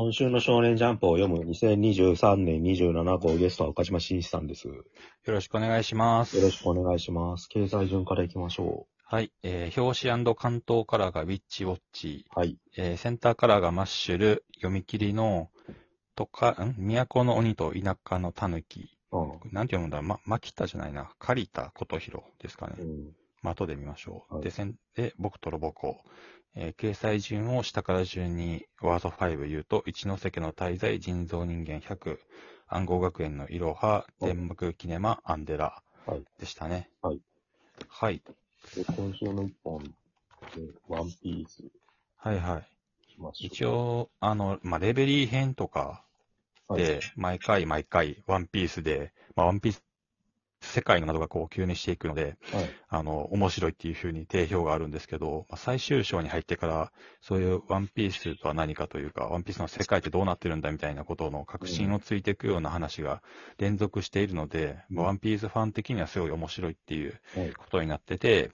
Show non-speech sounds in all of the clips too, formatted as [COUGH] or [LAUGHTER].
今週の少年ジャンプを読む2023年27号ゲストは岡島真一さんです。よよろしくお願いします。ろしくお願いします。経済順からいきましょはい。えー、表紙関東カラーがウィッチウォッチ、う。はい。えー、センターカラーがマッシュル、読み切りの、とか、ん？都の鬼と田舎の狸。うん。なんて読むんだま、牧田じゃないな。借りたことひろですかね。うん。まあ、後で見ましょう。はいで、せんで、僕とロボコ。えー、掲載順を下から順にワード5言うと、一ノ関の滞在、人造人間100、暗号学園のいろは、天幕キネマ、アンデラはい。でしたね。はい。はい。で、今週の一本で、ワンピースはいはい。一応、あの、まあ、レベリー編とかはい、で、毎回毎回、ワンピースで、まあ、ワンピース、世界の謎がこう急にしていくので、はい。あの、面白いっていう風に定評があるんですけど、まあ、最終章に入ってから、そういうワンピースとは何かというか、ワンピースの世界ってどうなってるんだみたいなことの確信をついていくような話が連続しているので、まあワンピースファン的にはすごい面白いっていうはい。ことになってて、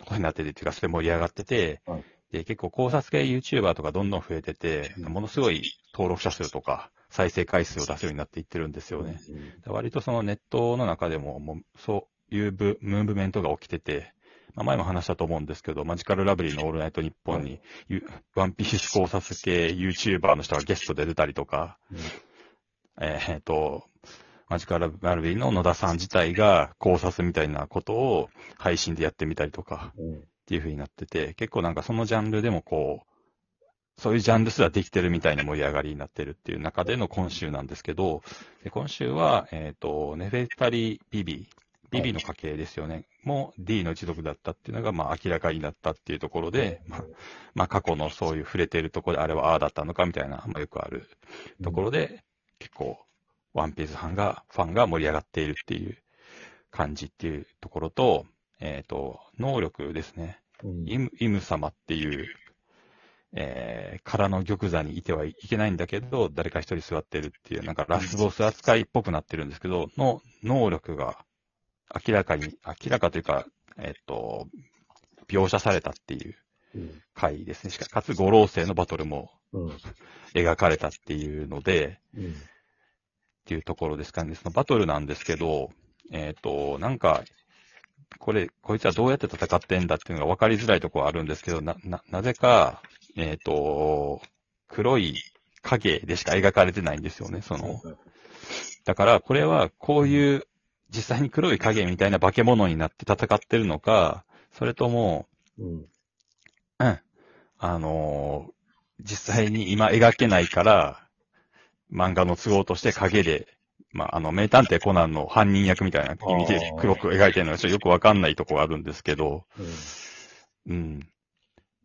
ことになっててっていうか、それ盛り上がってて、はいで、結構考察系 YouTuber とかどんどん増えてて、うんものすごい登録者数とか再生回数を出すようになっていってるんですよね。うん。割とそのネットの中でも、もうそういうブムーブメントが起きてて、まあ、前も話したと思うんですけど、マジカルラブリーのオールナイトニッポンに、ゆワンピース考察系 YouTuber の人がゲストで出たりとか、うんえーえーと、マジカルラブリーの野田さん自体が考察みたいなことを配信でやってみたりとかうん。っていう風になってて、結構なんかそのジャンルでもこう、そういうジャンルすらできてるみたいな盛り上がりになってるっていう中での今週なんですけど、で今週は、えっ、と、ネフェタリビビ、ビビの家系ですよね。も D の一族だったっていうのが、まあ明らかになったっていうところで、まあ、まあ過去のそういう触れてるところであれはああだったのかみたいな、まあよくあるところで、結構、ワンピースファンが、ファンが盛り上がっているっていう感じっていうところと、えっ、と、能力ですね。うん。イム、イム様っていう、えー、空の玉座にいてはいけないんだけど、誰か一人座ってるっていう、なんかラスボス扱いっぽくなってるんですけど、の能力が明らかに、明らかというか、えっ、と、描写されたっていううん。回ですね。しかかつ、五老星のバトルもうん。描かれたっていうので、うん。っていうところですかね。そのバトルなんですけど、えっ、と、なんか、これ、こいつはどうやって戦ってんだっていうのが分かりづらいところはあるんですけど、な、な、なぜか、えっ、と、黒い影でしか描かれてないんですよね、その。だから、これは、こういう、実際に黒い影みたいな化け物になって戦ってるのか、それとも、うん。うん。あのー実際に今描けないから、漫画の都合として影で、まあ、あの、名探偵コナンの犯人役みたいな意味で黒く描いてるのがちょっとよくわかんないとこがあるんですけど、うん。うん。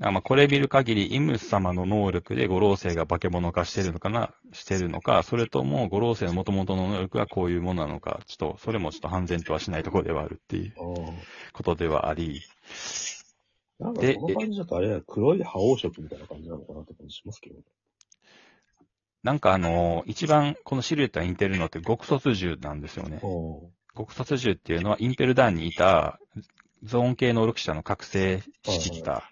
まあ、これ見る限り、イムス様の能力で五老星が化け物化してるのかな、してるのか、それとも五老星の元々の能力がこういうものなのか、ちょっと、それもちょっと判然とはしないところではあるっていうあことではあり、あ。なんかでこの感じだとあれや、黒い覇王色みたいな感じなのかなって感じしますけどね。なんかあの、一番このシルエットが似てるのって極卒獣なんですよね。お極卒獣っていうのはインペルダーンにいたゾーン系能力者の覚醒しきった、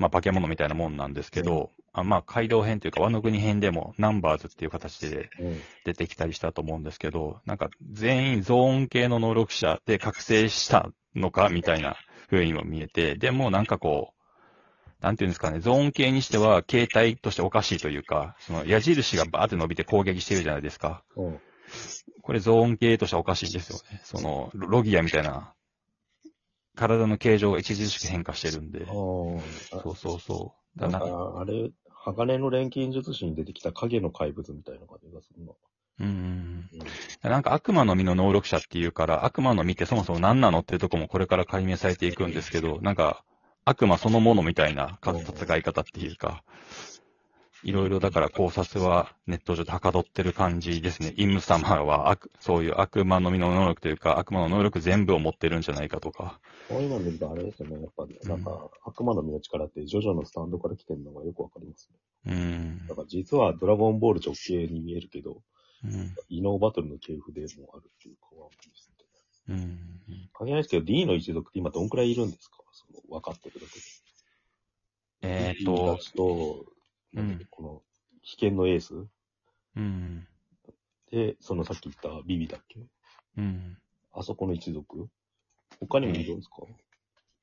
まあ化け物みたいなもんなんですけど、あまあ街道編というか和の国編でもナンバーズっていう形でうん。出てきたりしたと思うんですけど、なんか全員ゾーン系の能力者で覚醒したのかみたいな風にも見えて、でもなんかこう、なんていうんですかね、ゾーン系にしては形態としておかしいというか、その矢印がバーって伸びて攻撃してるじゃないですか。うん。これゾーン系としてはおかしいんですよね。その、ロロギアみたいな、体の形状が著しく変化してるんで。ああ。そうそうそう。なんかだな、あれ、鋼の錬金術師に出てきた影の怪物みたいな感じがするな。うん。うん。なんか悪魔の実の能力者っていうから、悪魔の実ってそもそも何なのっていうとこもこれから解明されていくんですけど、なんか、悪魔そのものみたいなか戦い方っていうか、いろいろだから考察はネット上ではかどってる感じですね。イム様は悪、そういう悪魔の実の能力というか、悪魔の能力全部を持ってるんじゃないかとか。こういうの見るとあれですよね。やっぱ、なんか、悪魔の実の力ってジョジョのスタンドから来てるのがよくわかりますね。うんだ。から実はドラゴンボール直系に見えるけど、うん。異能バトルの系譜でもあるっていうか、ワンピースって。うん。関係ないですけど、D の一族って今どんくらいいるんですか？その分かってるだけで。えっ、うんこの、危険のエース？うん。で、そのさっき言ったビビだっけ？うん。あそこの一族？他にもいるんですか？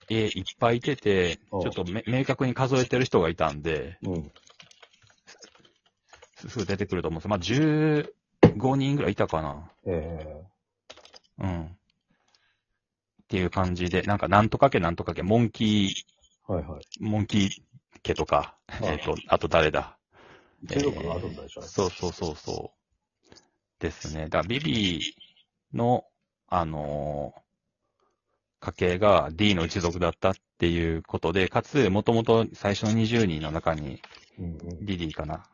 えーいっぱいいてて、ちああょっとめ明確に数えてる人がいたんで、うん。すすぐ出てくると思うんです。まあ、15人ぐらいいたかな。えうん。っていう感じで、なんか、なんとか家なんとか家、モンキえはいはい。ー、モンキー家とか、あ [LAUGHS] えっ、と、あと誰だ一族があるんだでしょ、そうそうそうそう。ですね。だビビの、あのー家系が D の一族だったっていうことで、かつ、もともと最初の20人の中にうんうん。リリーかな。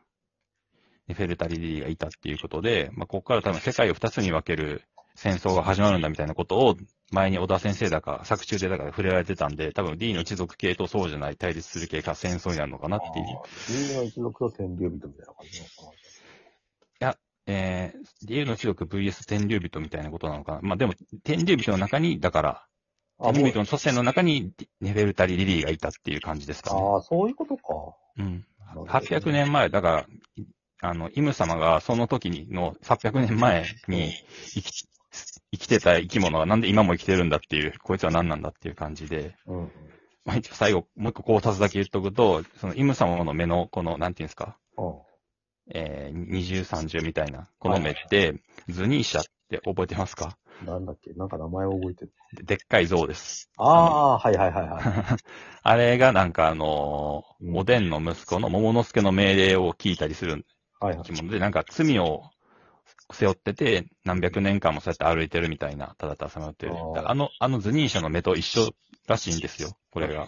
ネフェルタリリリーがいたっていうことで、まあ、ここから多分世界を二つに分ける戦争が始まるんだみたいなことを、前に小田先生だか、作中でだから触れられてたんで、多分 D の一族系とそうじゃない対立する系が戦争になるのかなっていう。人間の一族と天竜人みたいな感じなのかえー、D の一族 VS 天竜人みたいなことなのかな。まあ、でも、天竜人の中に、だから、な。天竜人の祖先の中にネフェルタリリリーがいたっていう感じですかね。ああ、そういうことか。うん。なるほどね800年前、だから、あの、イム様がその時にの800年前に生き、生きてた生き物がなんで今も生きてるんだっていう、こいつは何なんだっていう感じで、うんうん。まあ、一応最後、もう一個考察だけ言っとくと、そのイム様の目の、この、なんていうんですか、うん。えー、二重三重みたいな、この目って、ズニーシャって覚えてますか？なんだっけ？なんか名前覚えてる。ででっかい像です。ああ、はいはいはいはい。[LAUGHS] あれがなんかあのーうんおでんの息子の桃之助の命令を聞いたりするはいはい生き。物で、なんか罪を背負ってて、何百年間もそうやって歩いてるみたいな、ただたださまよってる。あの、あのズニーシャの目と一緒らしいんですよ、これが。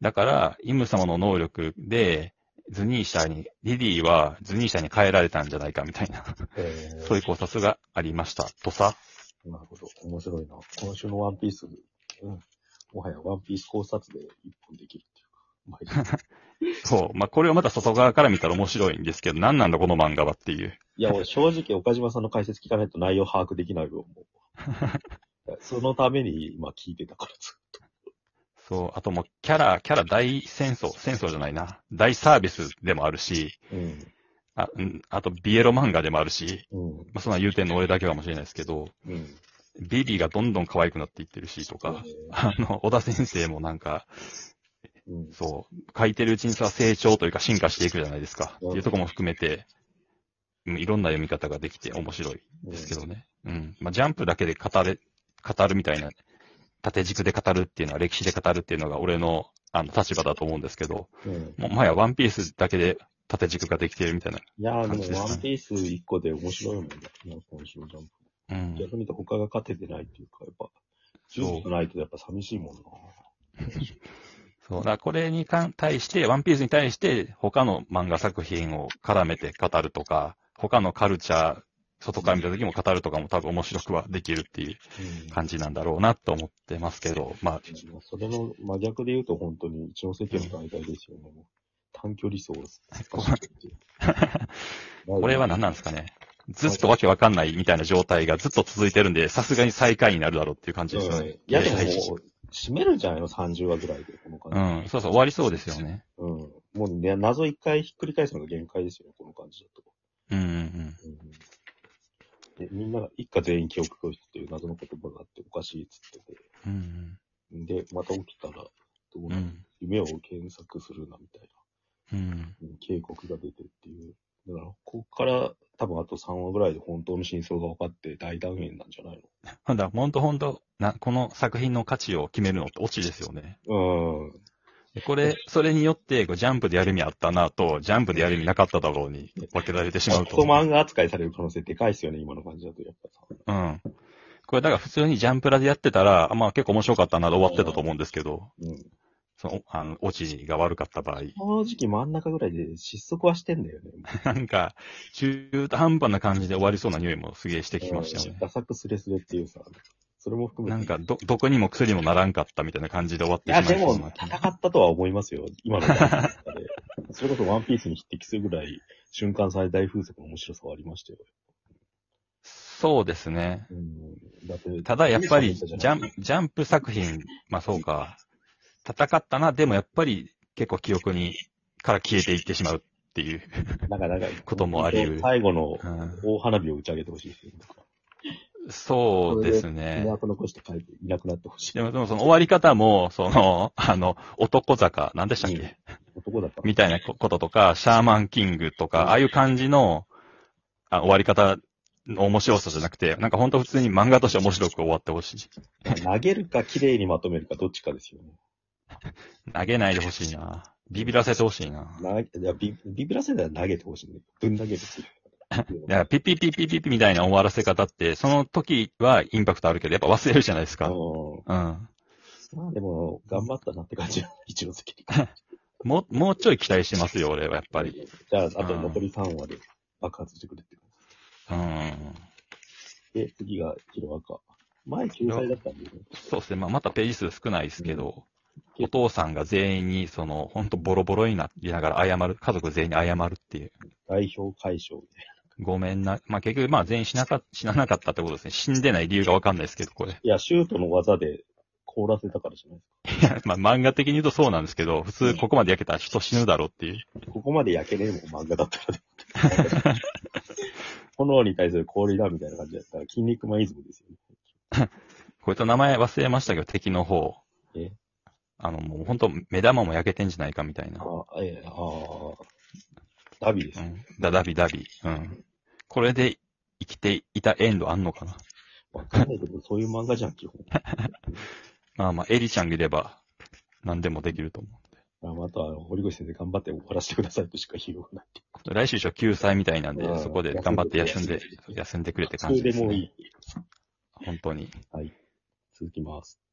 だから、イム様の能力で、ズニーシャに、リリーはズニーシャに変えられたんじゃないかみたいな、えーそういう考察がありました。とさ、なるほど。面白いな。今週のワンピース、うん。もはやワンピース考察で一本できるっていう [LAUGHS] そう。まあ、これをまた外側から見たら面白いんですけど、何なんだこの漫画はっていう。いや、俺正直岡島さんの解説聞かないと内容把握できないよ、もう。[LAUGHS] そのために今聞いてたからずっと。そう。あともう、キャラ、キャラ大戦争、戦争じゃないな。大サービスでもあるし、うん。あ、うん、あと、ビエロ漫画でもあるし、うん。まあ、そんな言うてんの俺だけかもしれないですけど、うん。ビビーがどんどん可愛くなっていってるし、とか、あの、小田先生もなんか、うん。そう、書いてるうちにさ、成長というか進化していくじゃないですか。うんっていうところも含めて、うんいろんな読み方ができて面白いですけどね。うん。まあ、ジャンプだけで語れ、語るみたいな、縦軸で語るっていうのは、歴史で語るっていうのが俺の、あの、立場だと思うんですけど、うん。もう、前はワンピースだけで縦軸ができているみたいな。いやー、感じですかねでもワンピース一個で面白いもんだ。今週のジャンプ。うん。逆に言うと他が勝ててないっていうか、やっぱ、そうないとやっぱ寂しいもんな。[LAUGHS] そう。だこれにかん対して、ワンピースに対して、他の漫画作品を絡めて語るとか、他のカルチャー、外から見た時も語るとかも多分面白くはできるっていううん。感じなんだろうなと思ってますけど、まあ、まあそれの真逆で言うと本当に一ノ関の大会ですよね。短距離走です。[LAUGHS] これは何なんですかね。[LAUGHS] ずっとわけわかんないみたいな状態がずっと続いてるんで、さすがに最下位になるだろうっていう感じですよね。うんいやでもいもう、締めるんじゃないの ?30 話ぐらいで、このう感じ。ん、そうそう、終わりそうですよね。うん。もうね、謎一回ひっくり返すのが限界ですよね、この感じだと。うんうんうんでみんなが一家全員記憶喪失っていう謎の言葉があっておかしいっつってて。うん。うんで、また起きたら、どうなる、ん。夢を検索するな、みたいうん。な、うん警告が出てっていう。だから、ここから多分あと3話ぐらいで本当の真相が分かって大断言なんじゃないほん [LAUGHS] だ、ほんとほんと、な、この作品の価値を決めるのってオチですよね。のうん。でこれ、それによって、こうジャンプでやる意味あったなと、ジャンプでやる意味なかっただろうに分けられてしまうと。漫画扱いされる可能性でかいですよね、今の感じだと、やっぱさ。うん。これだから普通にジャンプラでやってたら、あまあ結構面白かったなで終わってたと思うんですけど、うん。その、あの、オチが悪かった場合。正直真ん中ぐらいで失速はしてんだよね。[LAUGHS] なんか、中途半端な感じで終わりそうな匂いもすげえしてきましたよね。ダサくスレスレっていうさ、それも含めて。なんか、ど、どこにも薬にもならんかったみたいな感じで終わっいや、てしまいでも戦ったとは思いますよ。今の段階で。それこそワンピースに匹敵するぐらい、瞬間最大風速の面白さはありましたよ。そうですね。うん。だって、ただやっぱり、ジジャンプ、ジャンプ作品、まあそうか、戦ったな、でもやっぱり結構記憶に、から消えていってしまうっっていう。なんか、なんか、こともあり得る最後のうん大花火を打ち上げてほしいですよ。そうです爪ね。痕残して帰っていなくなってほしい。でも、でもその終わり方も、その、[LAUGHS] あの、男坂、何でしたっけ、うん男だったら。みたいなこととか、シャーマンキングとか、うんああいう感じの、あ終わり方の面白さじゃなくて、なんか本当普通に漫画として面白く終わってほしい。投げるか綺麗にまとめるかどっちかですよね。投げないでほしいな。ビビらせてほしいな。な、いやビビビらせたら投げてほしいね。ぶん投げるっていう。[LAUGHS] だからピッピッピッピッピッピみたいな終わらせ方って、その時はインパクトあるけど、やっぱ忘れるじゃないですか。うんうん。まあでも、頑張ったなって感じは、[LAUGHS] 一ノ関。[LAUGHS] もう、もうちょい期待してますよ、俺はやっぱり。。じゃあ、あと残り3話で爆発してくれって。うん。で、次がヒロアカ。前救済だったんでね。そうですね。まあ、またページ数少ないですけど、うんお父さんが全員に、その、ほんとボロボロになりながら謝る、家族全員に謝るっていう。代表解消で。ごめんな。まあ、結局、まあ、全員死なか、死ななかったってことですね。死んでない理由がわかんないですけど、これ。いや、シュートの技で凍らせたからじゃないでいや、まあ、漫画的に言うとそうなんですけど、普通ここまで焼けたら人死ぬだろうっていう。すか。ここまで焼けねえもん、漫画だったらね。[LAUGHS] 炎に対する氷だみたいな感じだったら、筋肉マンイズムですよね。こいつの名前忘れましたけど、敵の方。え？あの、もう本当目玉も焼けてんじゃないかみたいな。あ、ええ、ああ、ダビですう。ん。ダダビダビ。うん。これで生きていたエンドあんのかな？わかんないけど、そういう漫画じゃん、基本。[LAUGHS] まあまあ、エリちゃんがいれば、何でもできると思あまああとは、堀越先生頑張って終わらせてくださいとしか言いようがない。う。来週一応救済みたいなんでう、んそこで頑張って休んで、休んでくれって感じです、ね。普通でもいい。本当に。はい。続きます。